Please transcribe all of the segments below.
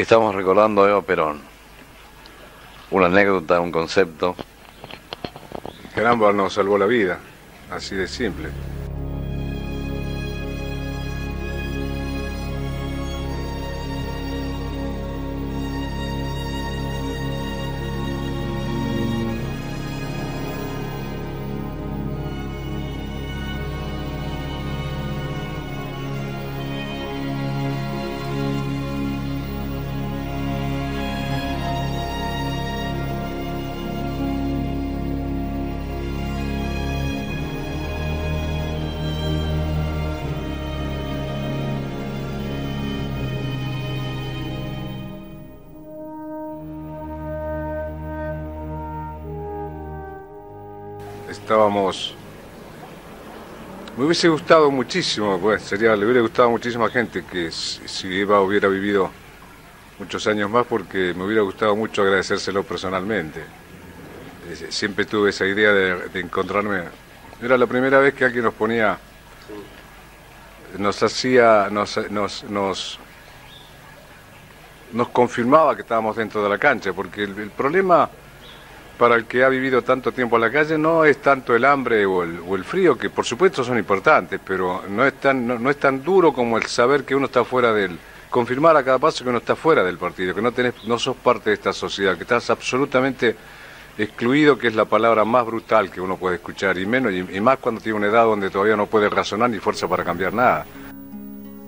Estamos recordando a Eva Perón. Una anécdota, un concepto. Caramba nos salvó la vida, así de simple. Estábamos... Me hubiese gustado muchísimo, pues sería, le hubiera gustado a muchísima gente que si Eva hubiera vivido muchos años más porque me hubiera gustado mucho agradecérselo personalmente. Siempre tuve esa idea de, encontrarme. Era la primera vez que alguien nos ponía, nos hacía, nos, nos, nos confirmaba que estábamos dentro de la cancha, porque el problema para el que ha vivido tanto tiempo en la calle no es tanto el hambre o el, frío, que por supuesto son importantes, pero no es, tan, no, es tan duro como el saber que uno está fuera del... confirmar a cada paso que uno está fuera del partido, que no, tenés, no sos parte de esta sociedad, que estás absolutamente excluido, que es la palabra más brutal que uno puede escuchar, y menos y, más cuando tiene una edad donde todavía no puede razonar ni fuerza para cambiar nada.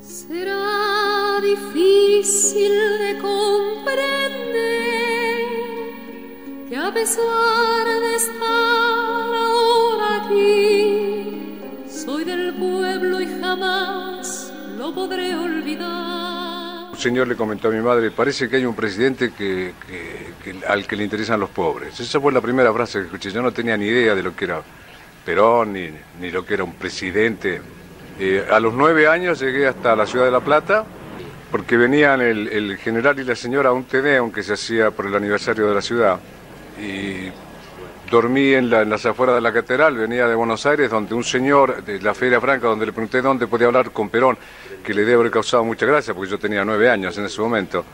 Será difícil de comprender que a pesar de estar ahora aquí, soy del pueblo y jamás lo podré olvidar. Un señor le comentó a mi madre, parece que hay un presidente que, al que le interesan los pobres. Esa fue la primera frase que escuché. Yo no tenía ni idea de lo que era Perón, ni, ni lo que era un presidente. Eh, a los nueve años llegué hasta la ciudad de La Plata, porque venían el, el general y la señora a un TD, aunque se hacía por el aniversario de la ciudad y dormí en, las afueras de la catedral, venía de Buenos Aires, donde un señor de la Feria Franca, donde le pregunté dónde podía hablar con Perón, que le debe haber causado mucha gracia, porque yo tenía nueve años en ese momento.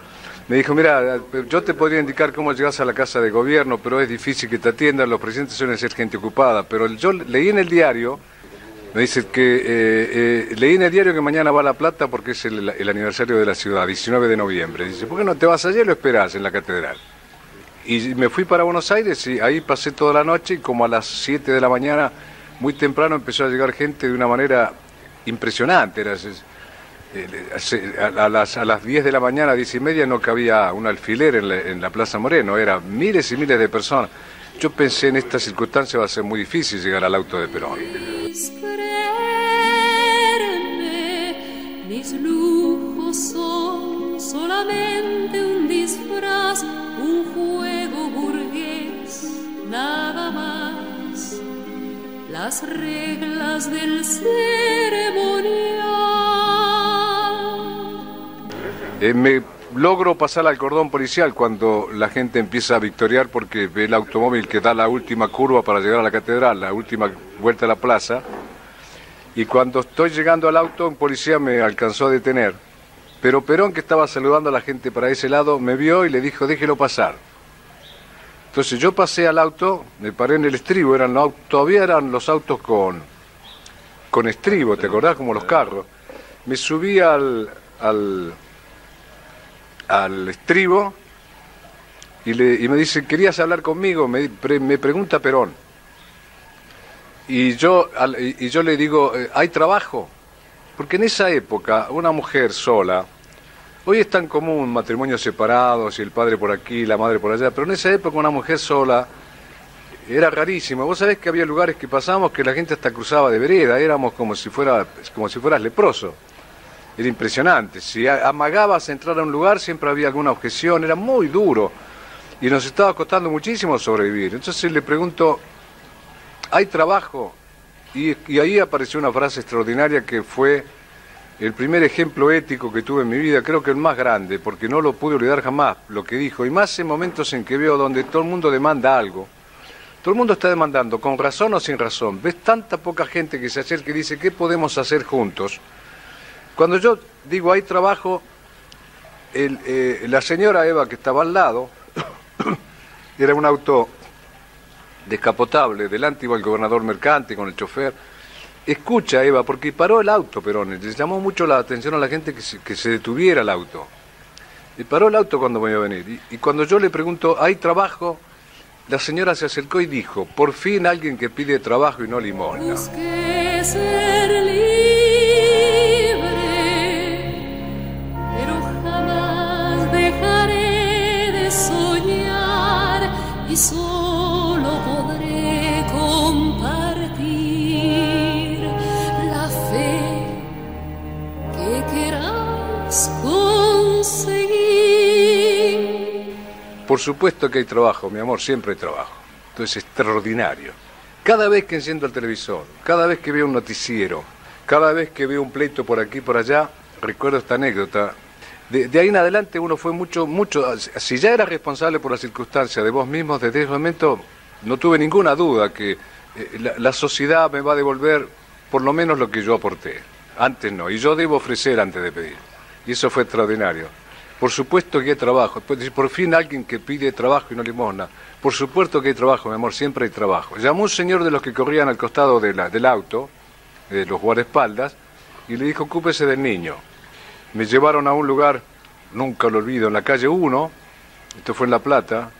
Me dijo, mira, yo te podría indicar cómo llegas a la casa de gobierno, pero es difícil que te atiendan, los presidentes suelen ser gente ocupada. Pero yo leí en el diario, me dice que eh, eh, leí en el diario que mañana va a La Plata porque es el, aniversario de la ciudad, 19 de noviembre. Dice, ¿por qué no te vas y lo esperas en la catedral? Y me fui para Buenos Aires y ahí pasé toda la noche y como a las 7 de la mañana, muy temprano, empezó a llegar gente de una manera impresionante. Era, a, las, a las 10 de la mañana, 10 y media, no cabía un alfiler en la, Plaza Moreno, eran miles y miles de personas. Yo pensé en esta circunstancia va a ser muy difícil llegar al auto de Perón. Mis lujos son Las reglas del ceremonial. Eh, me logro pasar al cordón policial cuando la gente empieza a victoriar porque ve el automóvil que da la última curva para llegar a la catedral, la última vuelta a la plaza. Y cuando estoy llegando al auto, un policía me alcanzó a detener. Pero Perón, que estaba saludando a la gente para ese lado, me vio y le dijo, déjelo pasar. Entonces yo pasé al auto, me paré en el estribo, eran todavía eran los autos con, con estribo, ¿te acordás? Como los carros. Me subí al, al, al estribo y, le, me dice, ¿querías hablar conmigo? Me, me pregunta Perón. Y yo, y yo le digo, eh, ¿hay trabajo? Porque en esa época una mujer sola, Hoy es tan común matrimonios separados y el padre por aquí, la madre por allá, pero en esa época una mujer sola era rarísimo. Vos sabés que había lugares que pasamos que la gente hasta cruzaba de vereda, éramos como si, fuera, como si fueras leproso. Era impresionante. Si amagabas entrar a un lugar siempre había alguna objeción, era muy duro. Y nos estaba costando muchísimo sobrevivir. Entonces le pregunto, ¿hay trabajo? Y, y ahí apareció una frase extraordinaria que fue el primer ejemplo ético que tuve en mi vida, creo que el más grande, porque no lo pude olvidar jamás, lo que dijo, y más en momentos en que veo donde todo el mundo demanda algo. Todo el mundo está demandando, con razón o sin razón. Ves tanta poca gente que se acerca y dice, ¿qué podemos hacer juntos? Cuando yo digo hay trabajo, eh, la señora Eva que estaba al lado, era un auto descapotable, delante iba el gobernador mercante con el chofer. Escucha, Eva, porque paró el auto, Perón, le llamó mucho la atención a la gente que se, detuviera el auto. Y paró el auto cuando me a venir. Y, cuando yo le pregunto, ¿hay trabajo? La señora se acercó y dijo, por fin alguien que pide trabajo y no limosna. Por supuesto que hay trabajo, mi amor, siempre hay trabajo. Esto es extraordinario. Cada vez que enciendo el televisor, cada vez que veo un noticiero, cada vez que veo un pleito por aquí y por allá, recuerdo esta anécdota. De, ahí en adelante uno fue mucho, mucho, si ya era responsable por las circunstancias de vos mismos, desde ese momento no tuve ninguna duda que eh, la, la sociedad me va a devolver por lo menos lo que yo aporté. Antes no, y yo debo ofrecer antes de pedir. Y eso fue extraordinario. Por supuesto que hay trabajo. Por fin alguien que pide trabajo y no limosna. Por supuesto que hay trabajo, mi amor, siempre hay trabajo. Llamó un señor de los que corrían al costado de la- del auto, de los guardaespaldas, y le dijo, ocúpese del niño. Me llevaron a un lugar, nunca lo olvido, en la calle 1, esto fue en La Plata,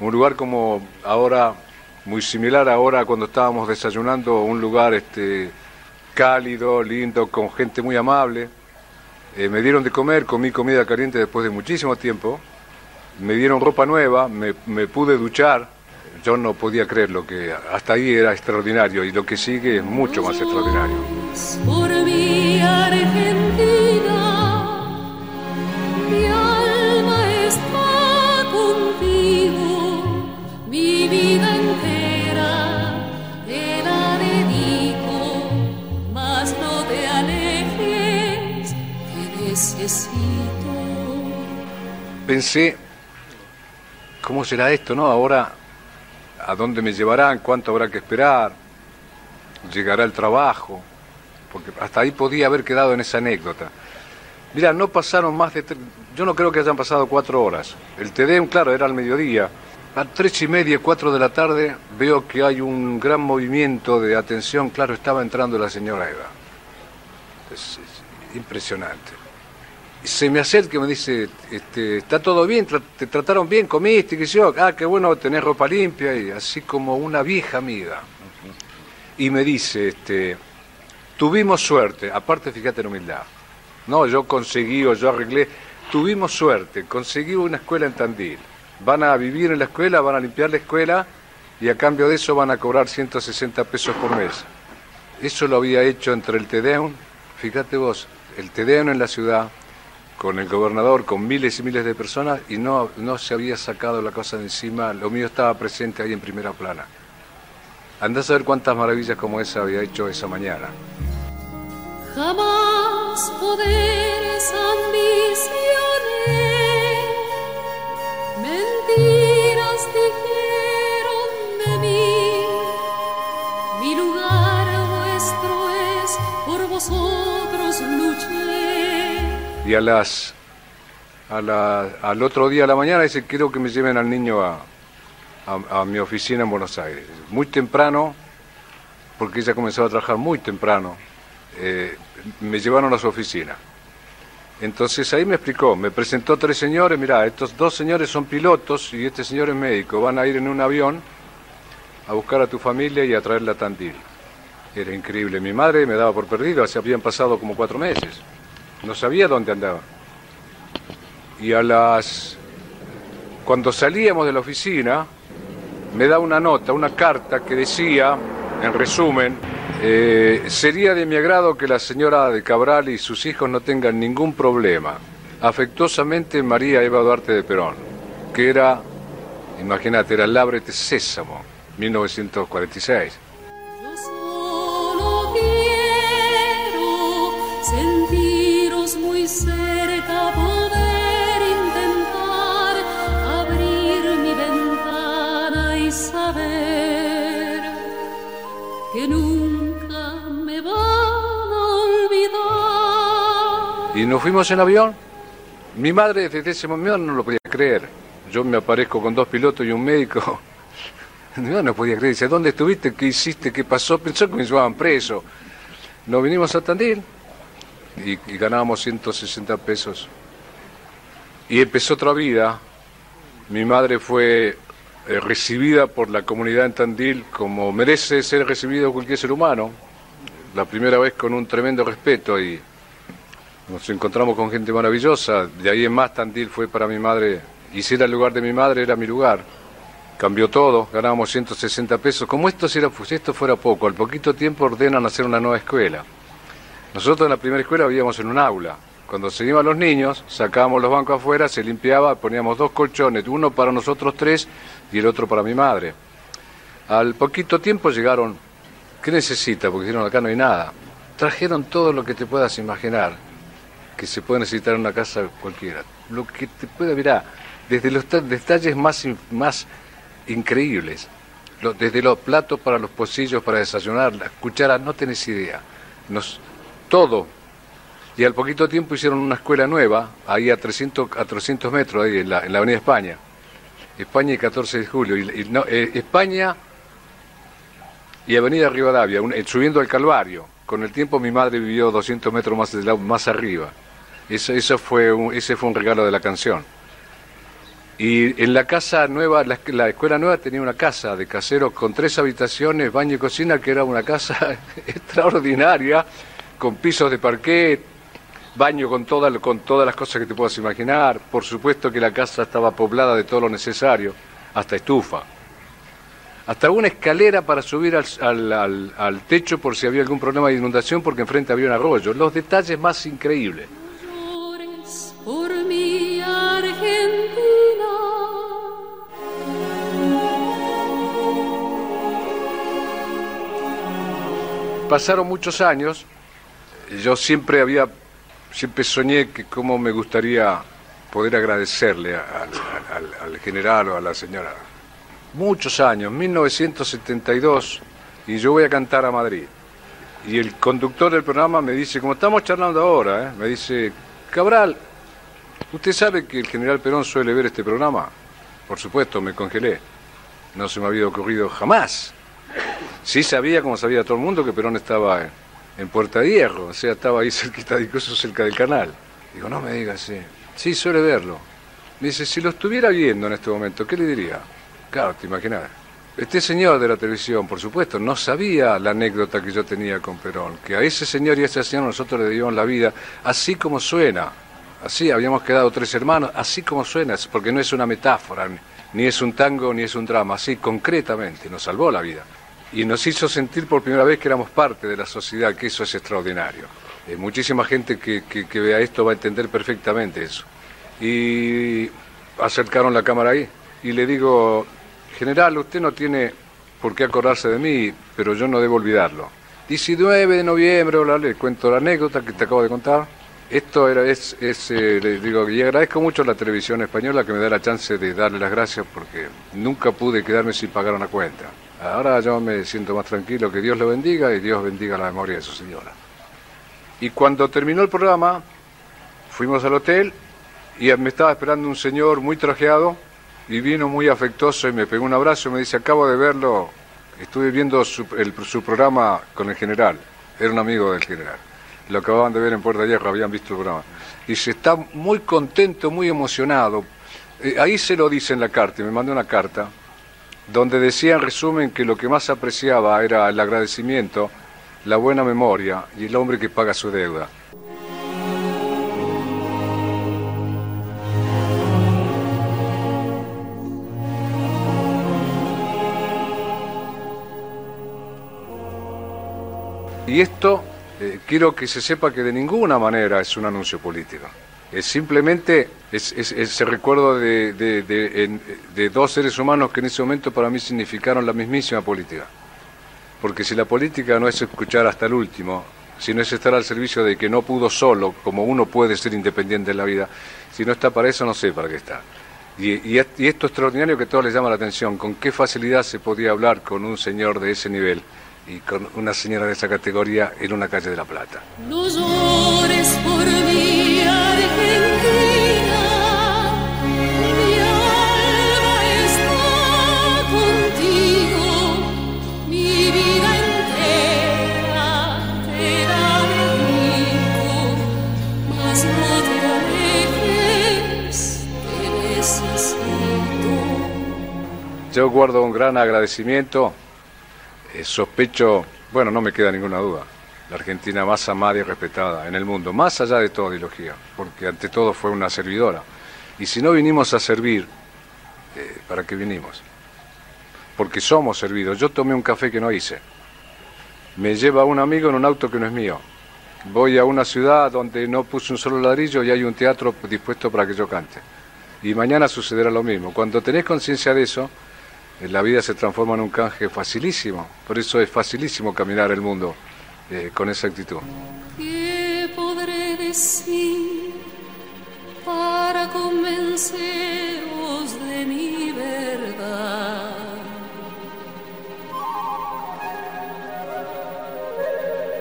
un lugar como ahora, muy similar ahora cuando estábamos desayunando, un lugar este, cálido, lindo, con gente muy amable. Eh, me dieron de comer, comí comida caliente después de muchísimo tiempo. Me dieron ropa nueva, me, me pude duchar. Yo no podía creer lo que hasta ahí era extraordinario y lo que sigue es mucho más extraordinario. Pensé, ¿cómo será esto, no? Ahora, ¿a dónde me llevarán? ¿Cuánto habrá que esperar? ¿Llegará el trabajo? Porque hasta ahí podía haber quedado en esa anécdota. Mira, no pasaron más de... Yo no creo que hayan pasado cuatro horas. El TEDEM, claro, era al mediodía. A tres y media, cuatro de la tarde, veo que hay un gran movimiento de atención. Claro, estaba entrando la señora Eva. Es- es impresionante. Se me acerca y me dice, este, ¿está todo bien? ¿Te trataron bien? ¿Comiste? ¿Qué sé yo? Ah, qué bueno tener ropa limpia y así como una vieja amiga. Y me dice, este, tuvimos suerte, aparte fíjate en humildad. No, yo conseguí o yo arreglé, tuvimos suerte, conseguí una escuela en Tandil. Van a vivir en la escuela, van a limpiar la escuela y a cambio de eso van a cobrar 160 pesos por mes. Eso lo había hecho entre el Tedeum, fíjate vos, el Tedeum en la ciudad, con el gobernador, con miles y miles de personas, y no, no se había sacado la cosa de encima, lo mío estaba presente ahí en primera plana. Andás a ver cuántas maravillas como esa había hecho esa mañana. Jamás poderes ambicioné, mentiras dijeron de mí. Mi lugar Y a las, a al otro día a la mañana dice, quiero que me lleven al niño a, mi oficina en Buenos Aires. Muy temprano, porque ella comenzaba a trabajar muy temprano, eh, me llevaron a su oficina. Entonces ahí me explicó, me presentó tres señores, mira, estos dos señores son pilotos y este señor es médico, van a ir en un avión a buscar a tu familia y a traerla a Tandil. Era increíble, mi madre me daba por perdido, así habían pasado como cuatro meses, no sabía dónde andaba. Y a las... Cuando salíamos de la oficina, me da una nota, una carta que decía, en resumen, eh, sería de mi agrado que la señora de Cabral y sus hijos no tengan ningún problema. Afectuosamente María Eva Duarte de Perón, que era, imagínate, era el Lábrete Sésamo, 1946. Yo solo quiero muy cerca, poder intentar abrir mi ventana y saber que nunca me van a olvidar. Y nos fuimos en avión, Mi madre desde ese momento no lo podía creer. Yo me aparezco con dos pilotos y un médico. No, no podía creer. Dice, ¿dónde estuviste? ¿Qué hiciste? ¿Qué pasó? Pensó que me llevaban preso. Nos vinimos a Tandil y, y ganábamos 160 pesos. Y empezó otra vida. Mi madre fue eh, recibida por la comunidad en Tandil como merece ser recibido cualquier ser humano. La primera vez con un tremendo respeto y nos encontramos con gente maravillosa. De ahí en más Tandil fue para mi madre, y si era el lugar de mi madre, era mi lugar. Cambió todo, ganábamos 160 pesos. Como esto, si, era, si esto fuera poco, al poquito tiempo ordenan hacer una nueva escuela. Nosotros en la primera escuela vivíamos en un aula. Cuando se iban los niños, sacábamos los bancos afuera, se limpiaba, poníamos dos colchones, uno para nosotros tres y el otro para mi madre. Al poquito tiempo llegaron, ¿qué necesita? Porque dijeron, acá no hay nada. Trajeron todo lo que te puedas imaginar, que se puede necesitar en una casa cualquiera. Lo que te pueda, mirá, desde los ta- detalles más, más increíbles, desde los platos para los pocillos para desayunar, las cucharas, no tenés idea. Nos, todo. Y al poquito tiempo hicieron una escuela nueva, ahí a 300, a 300 metros, ahí en la, en la Avenida España. España y 14 de julio. Eh, España y Avenida Rivadavia, eh, subiendo al Calvario. Con el tiempo mi madre vivió 200 metros más, más arriba. Eso, eso fue un, ese fue un regalo de la canción. Y en la casa nueva, la, la escuela nueva tenía una casa de caseros con tres habitaciones, baño y cocina, que era una casa extraordinaria, con pisos de parquet, baño con, toda, con todas las cosas que te puedas imaginar. Por supuesto que la casa estaba poblada de todo lo necesario, hasta estufa. Hasta una escalera para subir al, al- al- al techo por si había algún problema de inundación, porque enfrente había un arroyo. Los detalles más increíbles. Llores por mi Argentina. Pasaron muchos años, yo siempre había, siempre soñé que cómo me gustaría poder agradecerle al, al- al- al general o a la señora. Muchos años, 1972, y yo voy a cantar a Madrid. Y el conductor del programa me dice, como estamos charlando ahora, ¿eh? me dice, Cabral, ¿usted sabe que el general Perón suele ver este programa? Por supuesto, me congelé. No se me había ocurrido jamás. Sí sabía, como sabía todo el mundo, que Perón estaba en, en Puerta de Hierro, o sea, estaba ahí cerquita, incluso cerca del canal. Digo, no me digas, sí. Sí, suele verlo. Dice, si lo estuviera viendo en este momento, ¿qué le diría? Claro, te imaginas. Este señor de la televisión, por supuesto, no sabía la anécdota que yo tenía con Perón, que a ese señor y a ese señor nosotros le dimos la vida, así como suena. Así, habíamos quedado tres hermanos, así como suena, porque no es una metáfora, ni es un tango, ni es un drama, así concretamente, nos salvó la vida. Y nos hizo sentir por primera vez que éramos parte de la sociedad, que eso es extraordinario. Eh, muchísima gente que, que- que vea esto va a entender perfectamente eso. Y acercaron la cámara ahí y le digo, general, usted no tiene por qué acordarse de mí, pero yo no debo olvidarlo. 19 de noviembre, le cuento la anécdota que te acabo de contar. Esto era, es, es, eh, le digo, y agradezco mucho a la televisión española que me da la chance de darle las gracias porque nunca pude quedarme sin pagar una cuenta. Ahora yo me siento más tranquilo, que Dios lo bendiga y Dios bendiga la memoria de su señora. Y cuando terminó el programa, fuimos al hotel y me estaba esperando un señor muy trajeado y vino muy afectuoso y me pegó un abrazo y me dice, acabo de verlo, estuve viendo su programa con el general, era un amigo del general, lo acababan de ver en Puerta de Hierro, habían visto el programa. Dice, está muy contento, muy emocionado. Eh, ahí se lo dice en la carta, y me mandó una carta, donde decía en resumen que lo que más apreciaba era el agradecimiento, la buena memoria y el hombre que paga su deuda. Y esto eh, quiero que se sepa que de ninguna manera es un anuncio político. Es simplemente es, es- el recuerdo de, dos seres humanos que en ese momento para mí significaron la mismísima política. Porque si la política no es escuchar hasta el último, si no es estar al servicio de que no pudo solo, como uno puede ser independiente en la vida, si no está para eso, no sé para qué está. Y, y y esto extraordinario que a todos les llama la atención, con qué facilidad se podía hablar con un señor de ese nivel y con una señora de esa categoría en una calle de La Plata. No llores por mí, Argentina, mi alma está contigo, mi vida entera te da daré mas no te alejes, te necesito. Yo guardo un gran agradecimiento eh, sospecho, bueno, no me queda ninguna duda, la Argentina más amada y respetada en el mundo, más allá de toda ideología, porque ante todo fue una servidora. Y si no vinimos a servir, eh, ¿para qué vinimos? Porque somos servidos. Yo tomé un café que no hice. Me lleva un amigo en un auto que no es mío. Voy a una ciudad donde no puse un solo ladrillo y hay un teatro dispuesto para que yo cante. Y mañana sucederá lo mismo. Cuando tenés conciencia de eso, la vida se transforma en un canje facilísimo. Por eso es facilísimo caminar el mundo eh, con esa actitud. ¿Qué podré decir para convenceros de mi verdad?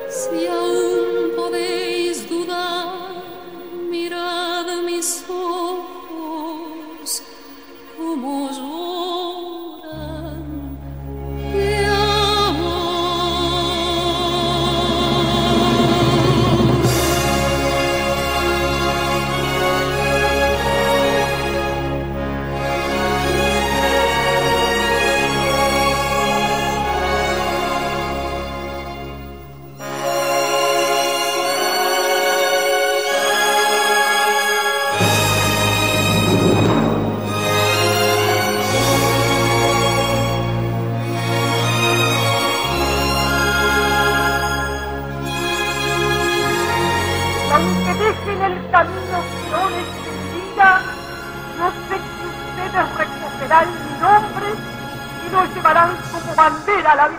Si aún podéis Bilal abi.